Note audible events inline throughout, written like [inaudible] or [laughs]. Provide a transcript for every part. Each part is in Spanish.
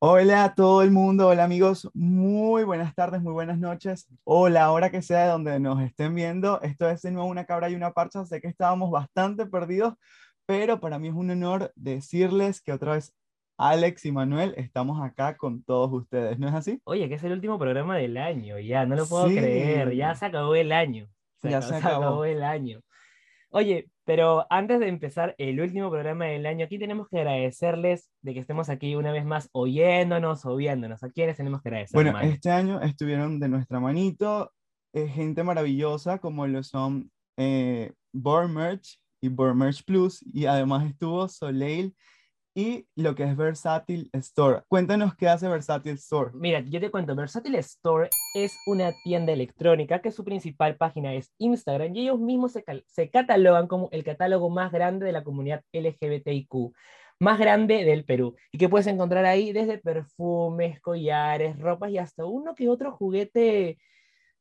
Hola a todo el mundo, hola amigos, muy buenas tardes, muy buenas noches, o la hora que sea de donde nos estén viendo. Esto es de nuevo una cabra y una parcha, sé que estábamos bastante perdidos, pero para mí es un honor decirles que otra vez Alex y Manuel estamos acá con todos ustedes, ¿no es así? Oye, que es el último programa del año, ya, no lo puedo creer, ya se acabó el año. ya se acabó. se acabó el año. Oye, pero antes de empezar el último programa del año, aquí tenemos que agradecerles de que estemos aquí una vez más oyéndonos o viéndonos. ¿A quiénes tenemos que agradecer? Bueno, este año estuvieron de nuestra manito eh, gente maravillosa como lo son eh, Merch y Born Merch Plus y además estuvo Soleil y lo que es Versatile Store. Cuéntanos qué hace Versatile Store. Mira, yo te cuento, Versatile Store es una tienda electrónica que su principal página es Instagram y ellos mismos se, catalogan como el catálogo más grande de la comunidad LGBTIQ más grande del Perú y que puedes encontrar ahí desde perfumes, collares, ropas y hasta uno que otro juguete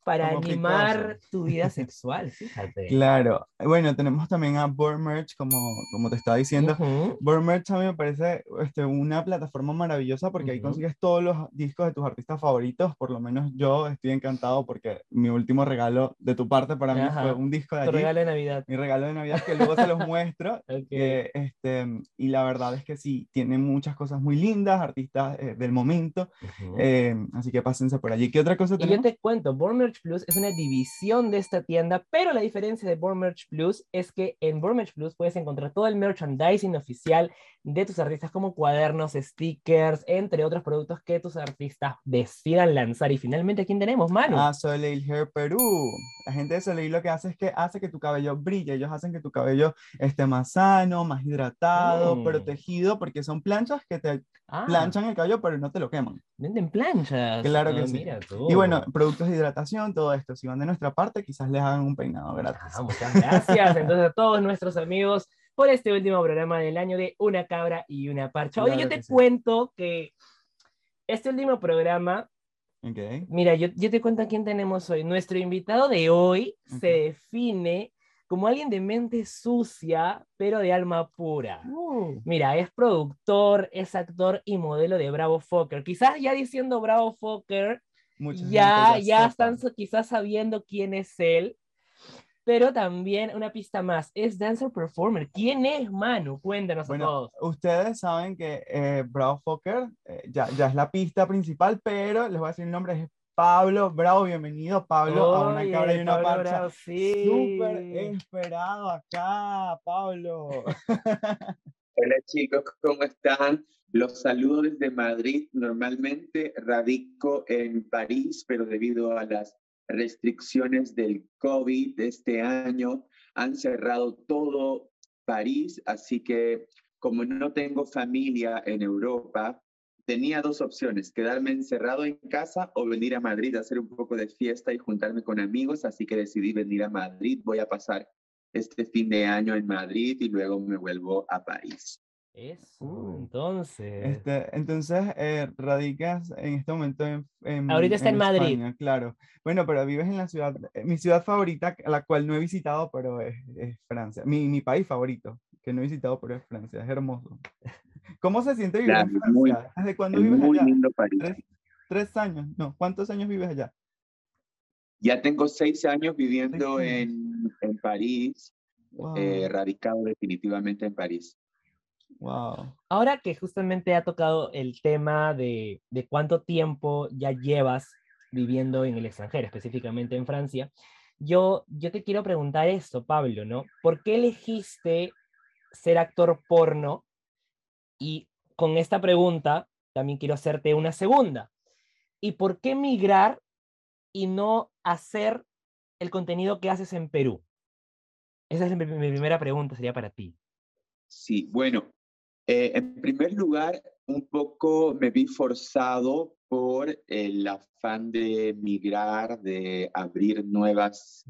para animar tu vida sexual, fíjate. Claro. Bueno, tenemos también a Born Merch, como, como te estaba diciendo. Uh Merch a mí me parece este, una plataforma maravillosa porque ahí consigues todos los discos de tus artistas favoritos. Por lo menos yo estoy encantado porque mi último regalo de tu parte para mí fue un disco de allí. Tu regalo de Navidad. Mi regalo de Navidad que luego se los muestro. [laughs] este, y la verdad es que sí, tiene muchas cosas muy lindas, artistas eh, del momento. Eh, así que pásense por allí. ¿Qué otra cosa tenemos? Y yo te cuento, Born Merch Plus es una división de esta tienda, pero la diferencia de Born Merch Plus es que en Born Merch Plus puedes encontrar todo el merchandising oficial de tus artistas como cuadernos, stickers, entre otros productos que tus artistas decidan lanzar. Y finalmente, ¿quién tenemos, Manu? Ah, Soleil Hair Perú. La gente de Soleil lo que hace es que hace que tu cabello brille. Ellos hacen que tu cabello esté más sano, más hidratado, mm. protegido, porque son planchas que te ah. planchan el cabello, pero no te lo queman. Venden planchas. Claro que ah, sí. Y bueno, productos de hidratación, todo esto. Si van de nuestra parte, quizás les hagan un peinado gratis. Ah, muchas gracias. Entonces, a todos nuestros amigos por este último programa del año de Una Cabra y una Parcha. Oye, yo te cuento que este último programa, mira, yo, yo, te cuento a quién tenemos hoy. Nuestro invitado de hoy se define como alguien de mente sucia, pero de alma pura. Uh. Mira, es productor, es actor y modelo de Bravo Fokker. Quizás ya diciendo Bravo Fokker, ya, ya están quizás sabiendo quién es él, pero también una pista más, es dancer performer. ¿Quién es Manu? Cuéntanos bueno, a todos. Ustedes saben que eh, Bravo Fokker eh, ya, ya es la pista principal, pero les voy a decir el nombre, es Pablo Bravo. Bienvenido, Pablo, a una cabra y una parcha. Súper esperado acá, Pablo. [laughs] Hola chicos, ¿cómo están? Los saludo desde Madrid. Normalmente radico en París, pero debido a las restricciones del COVID de este año han cerrado todo París, así que como no tengo familia en Europa, tenía dos opciones, quedarme encerrado en casa o venir a Madrid a hacer un poco de fiesta y juntarme con amigos, así que decidí venir a Madrid. Voy a pasar este fin de año en Madrid y luego me vuelvo a París. Eso, uh. entonces. Este, entonces, eh, radicas en este momento en. Ahorita está en, Madrid. claro. Bueno, pero vives en la ciudad, eh, mi ciudad favorita, la cual no he visitado, pero es, Francia. Mi, mi, país favorito, que no he visitado, pero es Francia. Es hermoso. ¿Cómo se siente vivir en Francia? ¿Desde cuándo vives muy allá? lindo París. ¿Tres, años? No, ¿cuántos años vives allá? Ya tengo seis años viviendo en, en, París, eh, radicado definitivamente en París. Wow. Ahora que justamente ha tocado el tema de, de cuánto tiempo ya llevas viviendo en el extranjero, específicamente en Francia, yo, yo te quiero preguntar esto, Pablo, ¿no? ¿Por qué elegiste ser actor porno? Y con esta pregunta también quiero hacerte una segunda. ¿Y por qué migrar y no hacer el contenido que haces en Perú? Esa es mi, primera pregunta, sería para ti. Sí, bueno, eh, en primer lugar, un poco me vi forzado por el afán de migrar, de abrir nuevas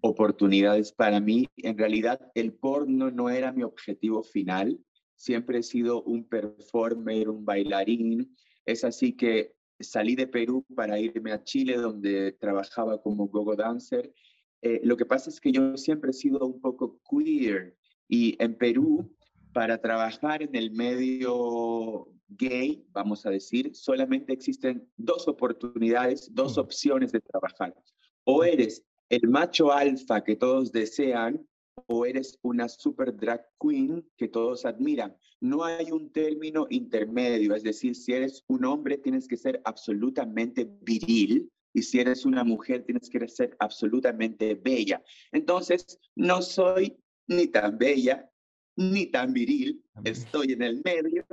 oportunidades para mí. En realidad, el porno no era mi objetivo final. Siempre he sido un performer, un bailarín. Es así que salí de Perú para irme a Chile, donde trabajaba como gogo dancer. Eh, lo que pasa es que yo siempre he sido un poco queer y en Perú para trabajar en el medio gay, vamos a decir, solamente existen dos oportunidades, dos mm. opciones de trabajar. O eres el macho alfa que todos desean, o eres una super drag queen que todos admiran. No hay un término intermedio, es decir, si eres un hombre tienes que ser absolutamente viril y si eres una mujer tienes que ser absolutamente bella. Entonces, no soy ni tan bella ni tan viril, estoy en el medio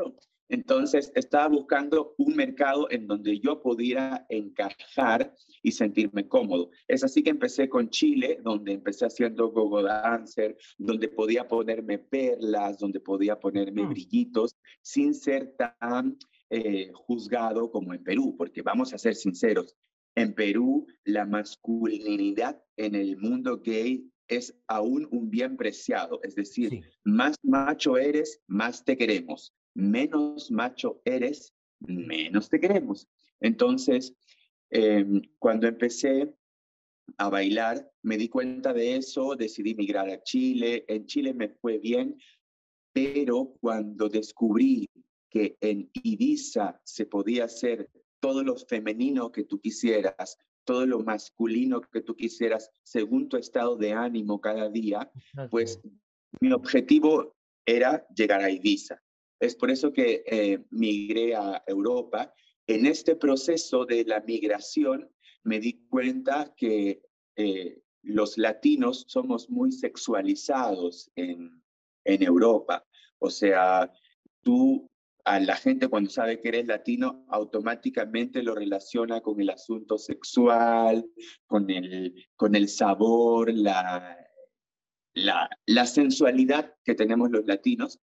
entonces estaba buscando un mercado en donde yo pudiera encajar y sentirme cómodo. Es así que empecé con Chile, donde empecé haciendo gogo dancer, donde podía ponerme perlas, donde podía ponerme brillitos, sin ser tan eh, juzgado como en Perú, porque vamos a ser sinceros, en Perú la masculinidad en el mundo gay es aún un bien preciado, es decir, más macho eres, más te queremos menos macho eres, menos te queremos. Entonces, em, cuando empecé a bailar, me di cuenta de eso, decidí migrar a Chile. En Chile me fue bien, pero cuando descubrí que en Ibiza se podía hacer todo lo femenino que tú quisieras, todo lo masculino que tú quisieras, según tu estado de ánimo cada día, pues mi objetivo era llegar a Ibiza. Es por eso que eh, migré a Europa. En este proceso de la migración me di cuenta que eh, los latinos somos muy sexualizados en, en Europa. O sea, tú a la gente cuando sabe que eres latino automáticamente lo relaciona con el asunto sexual, con el, con el sabor, la, la, la sensualidad que tenemos los latinos.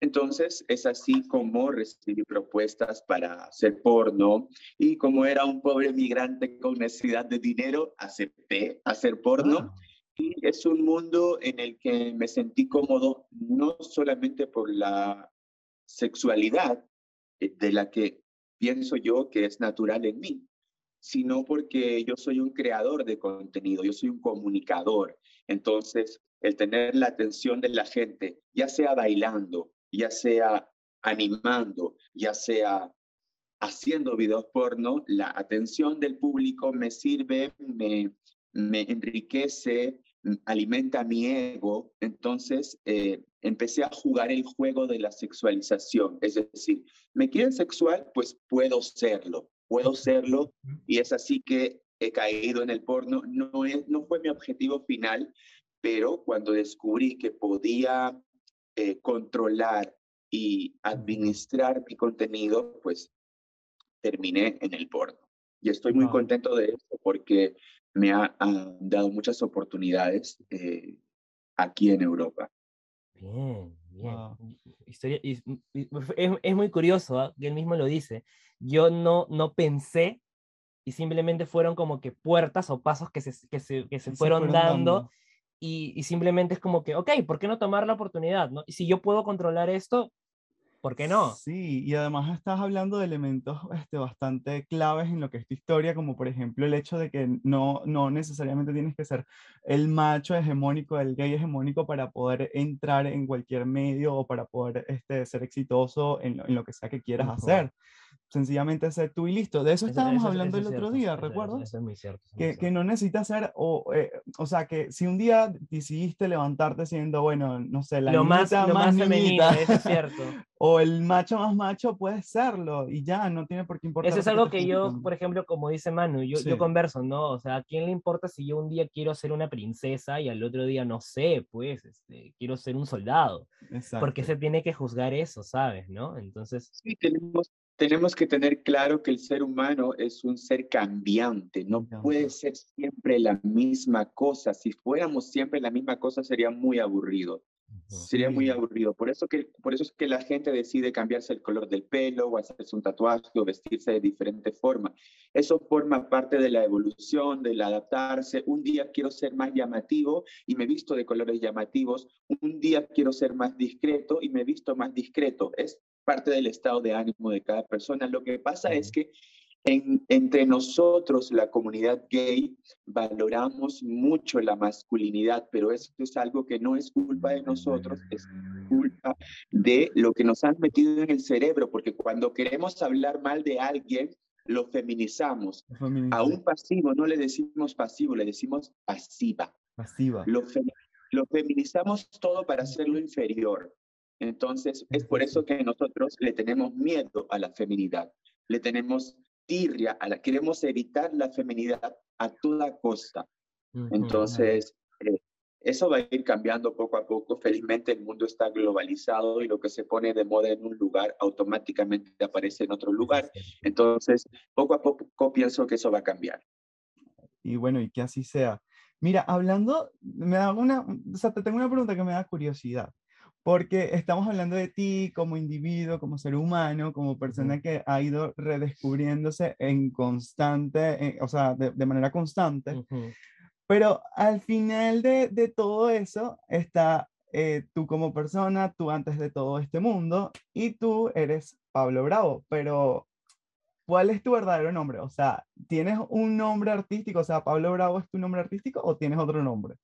Entonces, es así como recibí propuestas para hacer porno y como era un pobre migrante con necesidad de dinero, acepté hacer porno. Ah. Y es un mundo en el que me sentí cómodo no solamente por la sexualidad eh, de la que pienso yo que es natural en mí, sino porque yo soy un creador de contenido, yo soy un comunicador. Entonces, el tener la atención de la gente, ya sea bailando, ya sea animando, ya sea haciendo videos porno, la atención del público me sirve, me, me enriquece, alimenta mi ego. Entonces eh, empecé a jugar el juego de la sexualización. Es decir, ¿me quieren sexual? Pues puedo serlo, puedo serlo. Y es así que he caído en el porno. No, es, no fue mi objetivo final, pero cuando descubrí que podía eh, controlar y administrar mi contenido, pues terminé en el porno. Y estoy muy contento de eso porque me ha, dado muchas oportunidades eh, aquí en Europa. Bien, bien. Historia, es, es, muy curioso, ¿ah? él mismo lo dice. Yo no, no pensé y simplemente fueron como que puertas o pasos que se, que se, que se, fueron, dando y, simplemente es como que, ok, ¿por qué no tomar la oportunidad? ¿no? Y si yo puedo controlar esto, ¿por qué no? Sí, y además estás hablando de elementos este, bastante claves en lo que es tu historia, como por ejemplo el hecho de que no, no necesariamente tienes que ser el macho hegemónico, el gay hegemónico para poder entrar en cualquier medio o para poder este, ser exitoso en lo, que sea que quieras hacer sencillamente ser tú y listo. De eso estábamos hablando el otro día, ¿recuerdas? Eso, es muy cierto. que, que, no necesitas ser, o, eh, o sea, que si un día decidiste levantarte siendo, bueno, no sé, la lo más, lo más, femenino, eso es [laughs] cierto. o el macho más macho, puedes serlo y ya, no tiene por qué importar. Eso es algo que yo, por ejemplo, como dice Manu, yo, yo converso, ¿no? O sea, ¿a quién le importa si yo un día quiero ser una princesa y al otro día no sé, pues, este, quiero ser un soldado? Exacto. Porque se tiene que juzgar eso, ¿sabes? ¿No? Entonces... Sí, tenemos tenemos que tener claro que el ser humano es un ser cambiante, no puede ser siempre la misma cosa. Si fuéramos siempre la misma cosa sería muy aburrido. Sería muy aburrido. Por eso, que, por eso es que la gente decide cambiarse el color del pelo o hacerse un tatuaje o vestirse de diferente forma. Eso forma parte de la evolución, del adaptarse. Un día quiero ser más llamativo y me visto de colores llamativos. Un día quiero ser más discreto y me visto más discreto. Es parte del estado de ánimo de cada persona. Lo que pasa es que entre nosotros, la comunidad gay, valoramos mucho la masculinidad, pero esto es algo que no es culpa de nosotros, es culpa de lo que nos han metido en el cerebro, porque cuando queremos hablar mal de alguien, lo feminizamos. A un pasivo no le decimos pasivo, le decimos pasiva. Pasiva. Lo, lo feminizamos todo para hacerlo inferior. Entonces, es por eso que nosotros le tenemos miedo a la feminidad, le tenemos tirria, a la, queremos evitar la feminidad a toda costa. Entonces, eh, eso va a ir cambiando poco a poco. Felizmente el mundo está globalizado y lo que se pone de moda en un lugar automáticamente aparece en otro lugar. Entonces, poco a poco pienso que eso va a cambiar. Y bueno, y que así sea. Mira, hablando, me da una, o sea, te tengo una pregunta que me da curiosidad porque estamos hablando de ti como individuo, como ser humano, como persona que ha ido redescubriéndose en constante, o sea, de, manera constante. Pero al final de, de todo eso está eh, tú como persona, tú antes de todo este mundo, y tú eres Pablo Bravo, pero ¿cuál es tu verdadero nombre? O sea, ¿tienes un nombre artístico? O sea, Pablo Bravo es tu nombre artístico o tienes otro nombre?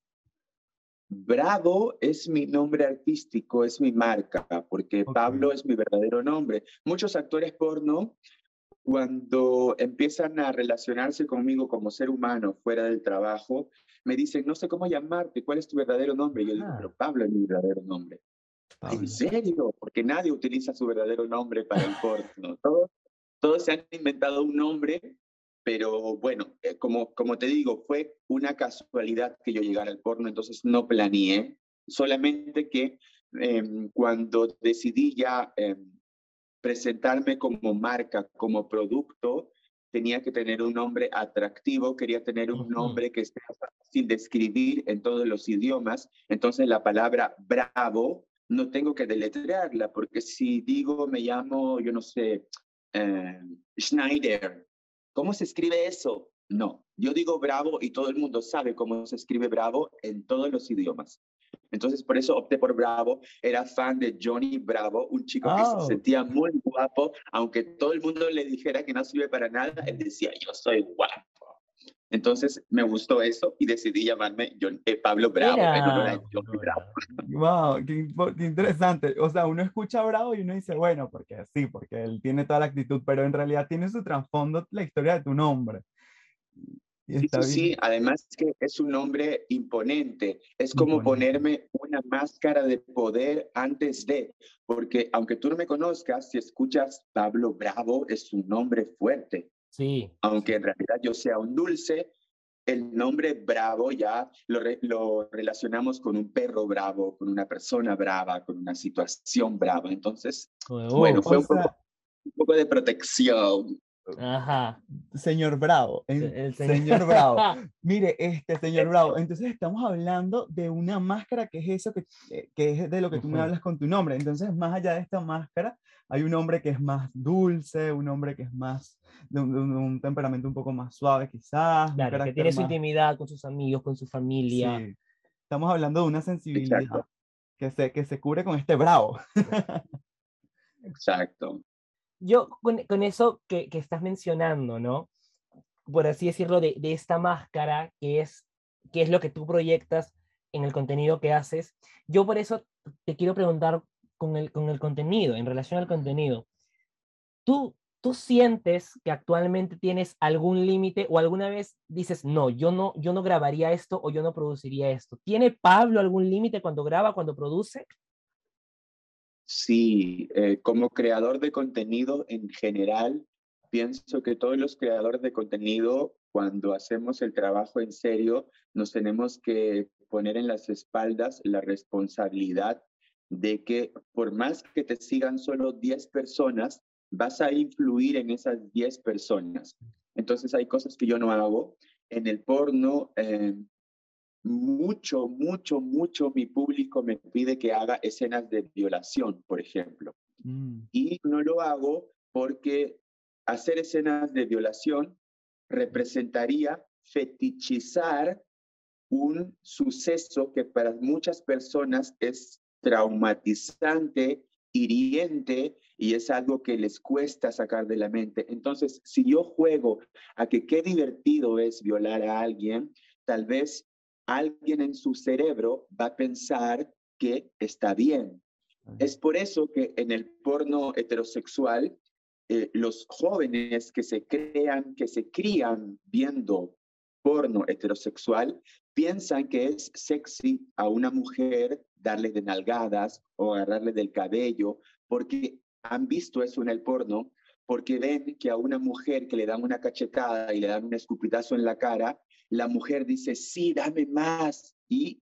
Bravo es mi nombre artístico, es mi marca, porque Pablo es mi verdadero nombre. Muchos actores porno, cuando empiezan a relacionarse conmigo como ser humano fuera del trabajo, me dicen, no sé cómo llamarte, ¿cuál es tu verdadero nombre? Y yo digo, pero Pablo es mi verdadero nombre. ¿En serio? Porque nadie utiliza su verdadero nombre para el porno. Todos, todos se han inventado un nombre pero bueno, eh, como, como te digo, fue una casualidad que yo llegara al porno, entonces no planeé, solamente que em, cuando decidí ya em, presentarme como marca, como producto, tenía que tener un nombre atractivo, quería tener un nombre que sea fácil de escribir en todos los idiomas, entonces la palabra bravo no tengo que deletrearla, porque si digo me llamo, yo no sé, em, Schneider, ¿Cómo se escribe eso? No, yo digo bravo y todo el mundo sabe cómo se escribe bravo en todos los idiomas. Entonces, por eso opté por Bravo. Era fan de Johnny Bravo, un chico que se sentía muy guapo, aunque todo el mundo le dijera que no sirve para nada, él decía, yo soy guapo. Entonces me gustó eso y decidí llamarme John, eh, Pablo Bravo, Johnny Bravo. Wow, qué, qué, interesante. O sea, uno escucha Bravo y uno dice, bueno, porque sí, porque él tiene toda la actitud, pero en realidad tiene su trasfondo la historia de tu nombre. Sí, sí, además que es un nombre imponente. Es como ponerme una máscara de poder antes de, porque aunque tú no me conozcas, si escuchas Pablo Bravo, es un nombre fuerte. Sí. Aunque en realidad yo sea un dulce, el nombre bravo ya lo, lo, relacionamos con un perro bravo, con una persona brava, con una situación brava. Entonces, bueno, fue un poco, un poco, de protección. Ajá. Señor Bravo, el, señor... [laughs] Bravo. [laughs] Mire, este señor Bravo, entonces estamos hablando de una máscara que es eso que, eh, que es de lo que tú me hablas con tu nombre. Entonces, más allá de esta máscara, hay un hombre que es más dulce, un hombre que es más de un, temperamento un poco más suave quizás. Claro, que tiene su intimidad con sus amigos, con su familia. Sí. Estamos hablando de una sensibilidad que se, que se cubre con este bravo. [laughs] Exacto. Yo con, con eso que, que, estás mencionando, ¿no? Por así decirlo, de, de esta máscara que es, que es lo que tú proyectas en el contenido que haces, yo por eso te quiero preguntar con el, con el contenido, en relación al contenido. ¿Tú, ¿Tú sientes que actualmente tienes algún límite o alguna vez dices, no, yo no, yo no grabaría esto o yo no produciría esto? ¿Tiene Pablo algún límite cuando graba, cuando produce? Sí, eh, como creador de contenido en general, pienso que todos los creadores de contenido, cuando hacemos el trabajo en serio, nos tenemos que poner en las espaldas la responsabilidad de que por más que te sigan solo 10 personas, vas a influir en esas 10 personas. Entonces hay cosas que yo no hago. En el porno, eh, mucho, mucho, mucho mi público me pide que haga escenas de violación, por ejemplo. Mm. Y no lo hago porque hacer escenas de violación representaría fetichizar un suceso que para muchas personas es traumatizante, hiriente y es algo que les cuesta sacar de la mente. Entonces, si yo juego a que qué divertido es violar a alguien, tal vez alguien en su cerebro va a pensar que está bien. Es por eso que en el porno heterosexual, eh, los jóvenes que se crean, que se crían viendo porno heterosexual, piensan que es sexy a una mujer darle de nalgadas o agarrarle del cabello, porque han visto eso en el porno, porque ven que a una mujer que le dan una cachetada y le dan un escupitazo en la cara, la mujer dice, sí, dame más. Y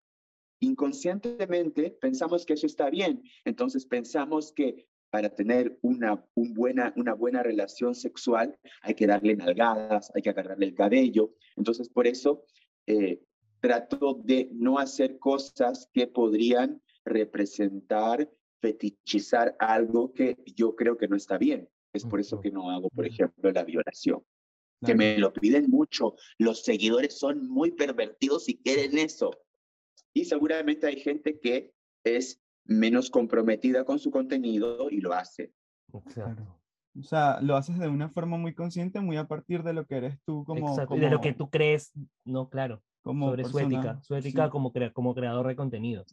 inconscientemente pensamos que eso está bien. Entonces pensamos que para tener una, buena, una buena relación sexual hay que darle nalgadas, hay que agarrarle el cabello. Entonces por eso eh, trato de no hacer cosas que podrían representar, fetichizar algo que yo creo que no está bien. Es por eso que no hago, por ejemplo, la violación. Que me lo piden mucho. Los seguidores son muy pervertidos y quieren eso. Y seguramente hay gente que es menos comprometida con su contenido y lo hace. Claro. O sea, lo haces de una forma muy consciente, muy a partir de lo que eres tú como... como... de lo que tú crees, no, claro. Como sobre su ética, su ética como, como creador de contenido.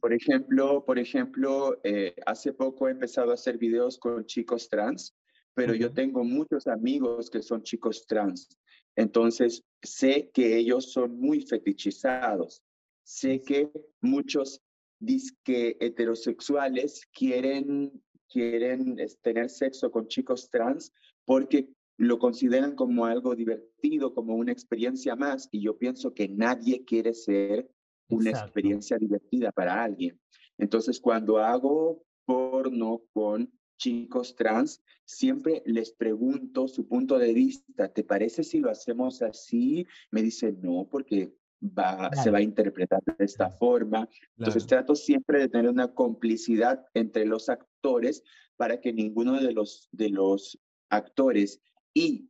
Por ejemplo, por ejemplo eh, hace poco he empezado a hacer videos con chicos trans, pero yo tengo muchos amigos que son chicos trans. Entonces, sé que ellos son muy fetichizados. Sé que muchos disque heterosexuales quieren, quieren tener sexo con chicos trans porque lo consideran como algo divertido, como una experiencia más, y yo pienso que nadie quiere ser una experiencia divertida para alguien. Entonces, cuando hago porno con chicos trans, siempre les pregunto su punto de vista, ¿te parece si lo hacemos así? Me dicen, no, porque va, se va a interpretar de esta forma. Entonces trato siempre de tener una complicidad entre los actores para que ninguno de los, de los actores y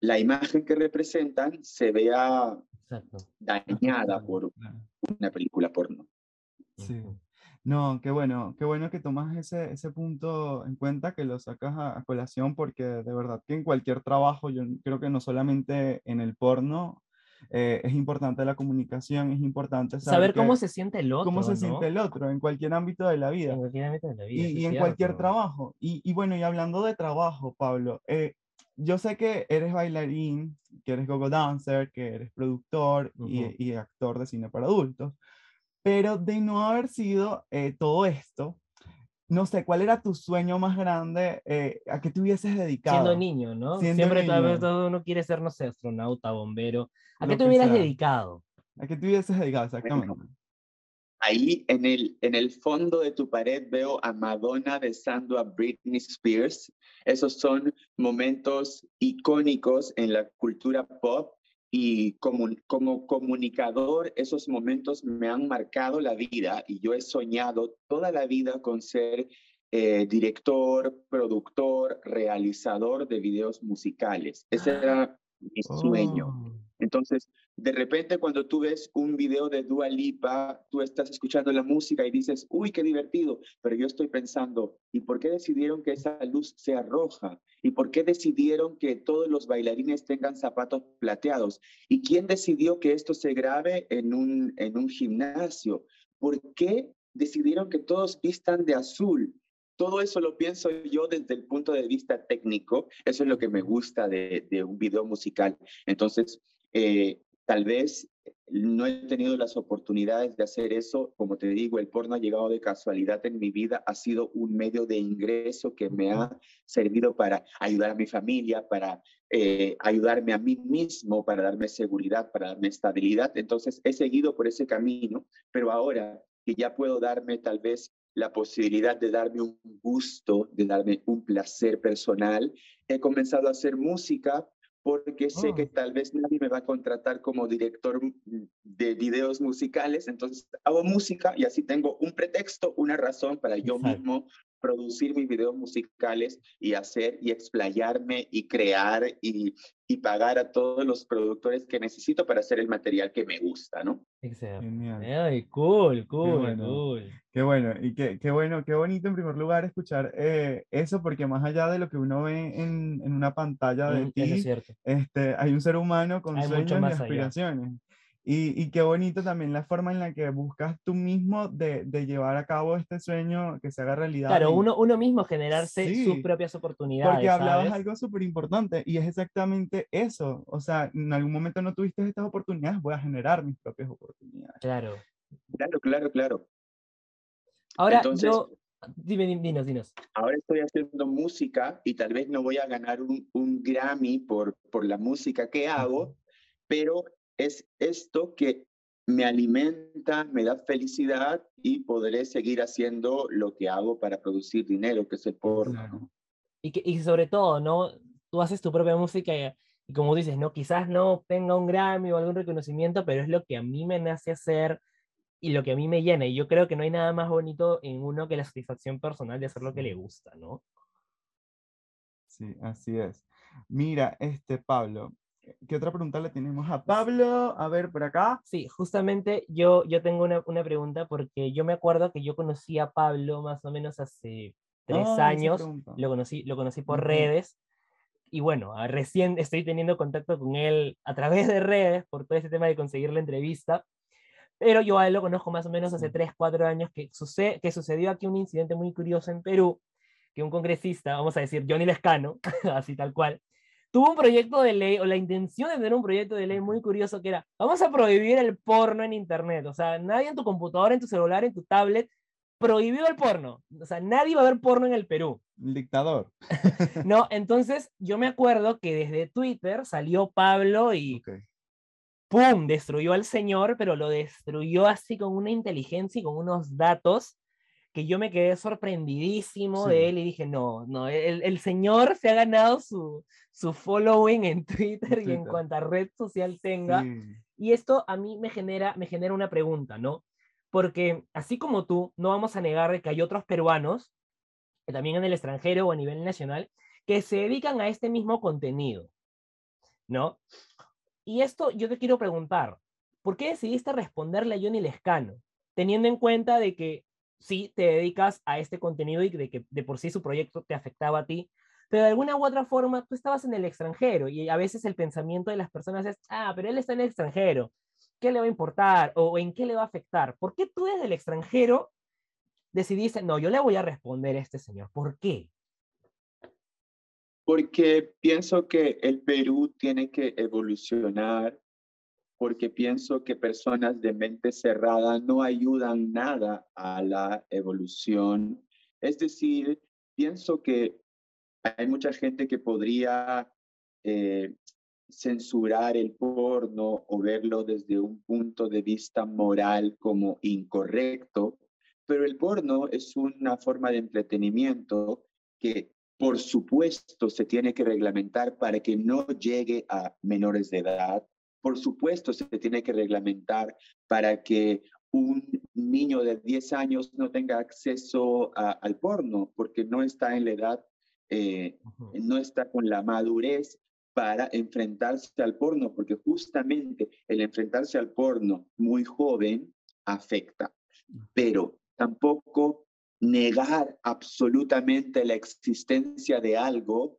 la imagen que representan se vea dañada por una película porno. Sí. No, qué bueno, qué bueno que tomas ese, ese punto en cuenta, que lo sacas a, colación, porque de verdad que en cualquier trabajo, yo creo que no solamente en el porno, eh, es importante la comunicación, es importante saber, cómo se siente el otro. Cómo se siente el otro en cualquier ámbito de la vida. En cualquier ámbito de la vida. Y, en cualquier trabajo. Y, y, bueno, y hablando de trabajo, Pablo, eh, yo sé que eres bailarín, que eres gogo dancer, que eres productor y, y, actor de cine para adultos, pero de no haber sido eh, todo esto, no sé, ¿cuál era tu sueño más grande a qué te hubieses dedicado? Siendo niño, ¿no? Siempre niño. todo uno quiere ser, no sé, astronauta, bombero, ¿A qué te hubieras dedicado? ¿A qué te hubieses dedicado, exactamente? ahí en el, en el fondo de tu pared veo a Madonna besando a Britney Spears. Esos son momentos icónicos en la cultura pop y como, como comunicador, esos momentos me han marcado la vida y yo he soñado toda la vida con ser eh, director, productor, realizador de videos musicales. Ese ah. era mi sueño. Oh. Entonces, de repente cuando tú ves un video de Dua Lipa, tú estás escuchando la música y dices, uy, qué divertido, pero yo estoy pensando, ¿y por qué decidieron que esa luz sea roja? ¿Y por qué decidieron que todos los bailarines tengan zapatos plateados? ¿Y quién decidió que esto se grabe en un, en un gimnasio? ¿Por qué decidieron que todos vistan de azul? Todo eso lo pienso yo desde el punto de vista técnico. Eso es lo que me gusta de, de un video musical. Entonces, eh, tal vez no he tenido las oportunidades de hacer eso. Como te digo, el porno ha llegado de casualidad en mi vida. Ha sido un medio de ingreso que me ha servido para ayudar a mi familia, para eh, ayudarme a mí mismo, para darme seguridad, para darme estabilidad. Entonces, he seguido por ese camino, pero ahora que ya puedo darme tal vez la posibilidad de darme un gusto, de darme un placer personal, he comenzado a hacer música porque sé que oh. tal vez nadie me va a contratar como director de videos musicales, entonces hago música y así tengo un pretexto, una razón para yo mismo producir mis videos musicales y hacer y explayarme y crear y, y pagar a todos los productores que necesito para hacer el material que me gusta, ¿no? Exacto. Ay, cool, cool, cool. Qué bueno, y qué, qué, bueno, qué bonito en primer lugar escuchar eh, eso, porque más allá de lo que uno ve en, en una pantalla de mm, ti, este, hay un ser humano con sueños y aspiraciones. Y, y, qué bonito también la forma en la que buscas tú mismo de, de llevar a cabo este sueño que se haga realidad. Claro, uno, uno mismo generarse sus propias oportunidades. Porque hablabas algo súper importante y es exactamente eso. O sea, en algún momento no tuviste estas oportunidades, voy a generar mis propias oportunidades. Claro. Claro, claro, claro. Ahora yo, dime, dinos, dinos. Ahora estoy haciendo música y tal vez no voy a ganar un, un Grammy por, por la música que hago, pero es esto que me alimenta, me da felicidad y podré seguir haciendo lo que hago para producir dinero, que es el porno. Y, que, y sobre todo, ¿no? Tú haces tu propia música y, y, como dices, ¿no? Quizás no tenga un Grammy o algún reconocimiento, pero es lo que a mí me nace hacer y lo que a mí me llena. Y yo creo que no hay nada más bonito en uno que la satisfacción personal de hacer lo que le gusta, ¿no? Sí, así es. Mira, este Pablo, ¿Qué otra pregunta le tenemos a Pablo? A ver, por acá. Sí, justamente yo, yo tengo una, una pregunta porque yo me acuerdo que yo conocí a Pablo más o menos hace tres ah, años. Lo conocí, lo conocí por redes. Y bueno, recién estoy teniendo contacto con él a través de redes por todo ese tema de conseguir la entrevista. Pero yo a él lo conozco más o menos hace tres, cuatro años que, sucede, que sucedió aquí un incidente muy curioso en Perú, que un congresista, vamos a decir Johnny Lescano, [laughs] así tal cual, tuvo un proyecto de ley o la intención de tener un proyecto de ley muy curioso que era, vamos a prohibir el porno en Internet. O sea, nadie en tu computadora, en tu celular, en tu tablet, prohibido el porno. O sea, nadie va a ver porno en el Perú. Dictador. [laughs] no, entonces yo me acuerdo que desde Twitter salió Pablo y... ¡Pum! Destruyó al señor, pero lo destruyó así con una inteligencia y con unos datos que yo me quedé sorprendidísimo de él y dije, no, no, el, el, señor se ha ganado su, su following en [laughs] Twitter, y en cuanta red social tenga. Y esto a mí me genera, me genera una pregunta, ¿no? Porque así como tú, no vamos a negar que hay otros peruanos, que también en el extranjero o a nivel nacional, que se dedican a este mismo contenido, ¿no? Y esto yo te quiero preguntar, ¿por qué decidiste responderle a Johnny Lescano? Teniendo en cuenta de que sí te dedicas a este contenido y de que de por sí su proyecto te afectaba a ti, pero de alguna u otra forma tú estabas en el extranjero y a veces el pensamiento de las personas es, ah, pero él está en el extranjero, ¿qué le va a importar o en qué le va a afectar? ¿Por qué tú desde el extranjero decidiste, no, yo le voy a responder a este señor? ¿Por qué? Porque pienso que el Perú tiene que evolucionar porque pienso que personas de mente cerrada no ayudan nada a la evolución. Es decir, pienso que hay mucha gente que podría eh, censurar el porno o verlo desde un punto de vista moral como incorrecto, pero el porno es una forma de entretenimiento que por supuesto se tiene que reglamentar para que no llegue a menores de edad, por supuesto, se tiene que reglamentar para que un niño de 10 años no tenga acceso al porno porque no está en la edad, eh, no está con la madurez para enfrentarse al porno, porque justamente el enfrentarse al porno muy joven afecta. Pero tampoco negar absolutamente la existencia de algo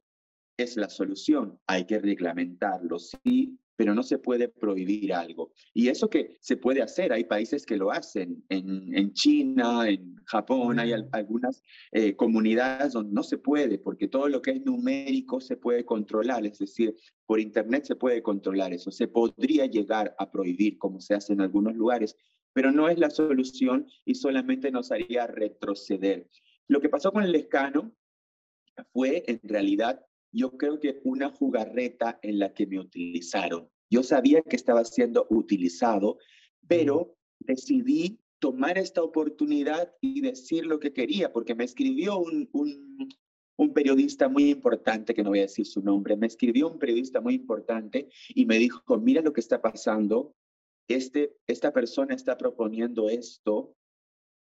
es la solución. Hay que reglamentarlo, sí, pero no se puede prohibir algo. Y eso que se puede hacer, hay países que lo hacen, en, en China, en Japón, hay algunas eh, comunidades donde no se puede, porque todo lo que es numérico se puede controlar, es decir, por Internet se puede controlar eso, se podría llegar a prohibir como se hace en algunos lugares, pero no es la solución y solamente nos haría retroceder. Lo que pasó con el escano fue en realidad yo creo que una jugarreta en la que me utilizaron. Yo sabía que estaba siendo utilizado, pero decidí tomar esta oportunidad y decir lo que quería, porque me escribió un, un, un, periodista muy importante, que no voy a decir su nombre, me escribió un periodista muy importante y me dijo, mira lo que está pasando, este, esta persona está proponiendo esto,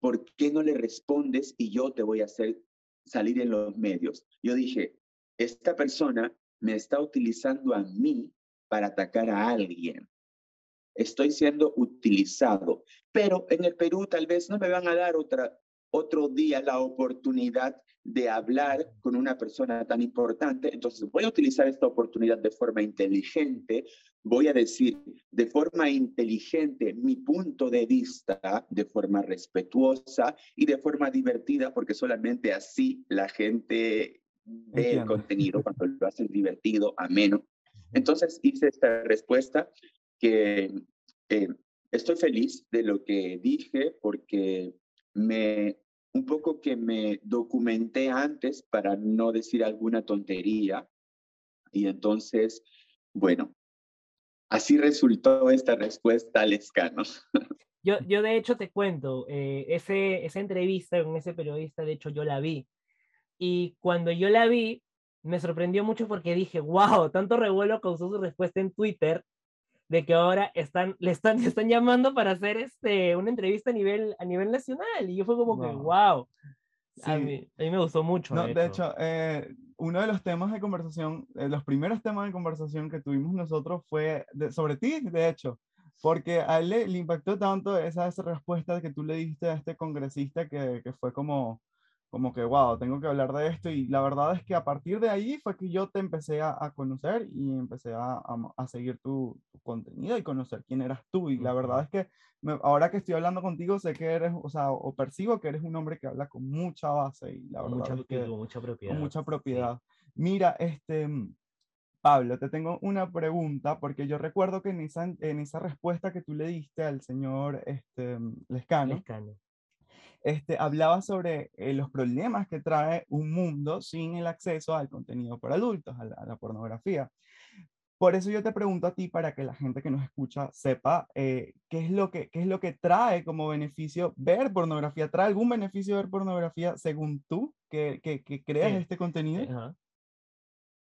¿por qué no le respondes y yo te voy a hacer salir en los medios? Yo dije, esta persona me está utilizando a mí para atacar a alguien. estoy siendo utilizado. Pero en el Perú tal vez no me van a dar otra, otro día la oportunidad de hablar con una persona tan importante. Entonces voy a utilizar esta oportunidad de forma inteligente, voy a decir de forma inteligente mi punto de vista, de forma respetuosa y de forma divertida, porque solamente así la gente ve el contenido [laughs] cuando lo hace divertido, ameno. Entonces hice esta respuesta que eh, estoy feliz de lo que dije porque me un poco que me documenté antes para no decir alguna tontería. Y entonces, bueno, así resultó esta respuesta al escano. Yo, yo de hecho te cuento, eh, ese, esa entrevista con ese periodista, de hecho yo la vi. Y cuando yo la vi, me sorprendió mucho porque dije, wow, tanto revuelo causó su respuesta en Twitter de que ahora están, le están, [laughs] están llamando para hacer este, una entrevista a nivel, a nivel nacional. Y yo fue como que, wow. A, mí, a, mí, me gustó mucho. No, de hecho, eh, uno de los temas de conversación, eh, los primeros temas de conversación que tuvimos nosotros fue sobre ti, de hecho, porque a él le, impactó tanto esa, esa respuesta que tú le diste a este congresista que, que fue como, como que, wow, tengo que hablar de esto. Y la verdad es que a partir de ahí fue que yo te empecé a, a conocer y empecé a, a, seguir tu, contenido y conocer quién eras tú. Y la verdad es que ahora que estoy hablando contigo, sé que eres, o sea, o percibo que eres un hombre que habla con mucha base y la verdad mucha, es que, mucha propiedad. mucha propiedad. Mira, este... Pablo, te tengo una pregunta porque yo recuerdo que en esa, en esa respuesta que tú le diste al señor este, Lescano, Lescano este, hablaba sobre eh, los problemas que trae un mundo sin el acceso al contenido para adultos, a la, pornografía. Por eso yo te pregunto a ti, para que la gente que nos escucha sepa eh, qué, es lo que, qué es lo que trae como beneficio ver pornografía. ¿Trae algún beneficio ver pornografía según tú que, que, que creas este contenido?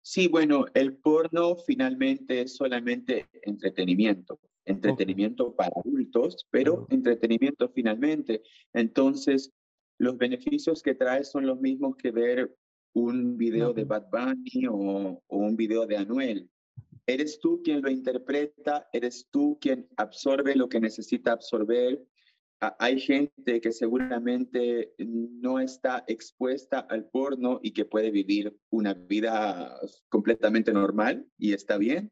Sí, bueno, el porno finalmente es solamente entretenimiento entretenimiento para adultos, pero entretenimiento finalmente. Entonces, los beneficios que trae son los mismos que ver un video de Bad Bunny o, un video de Anuel. Eres tú quien lo interpreta, eres tú quien absorbe lo que necesita absorber. hay gente que seguramente no está expuesta al porno y que puede vivir una vida completamente normal y está bien.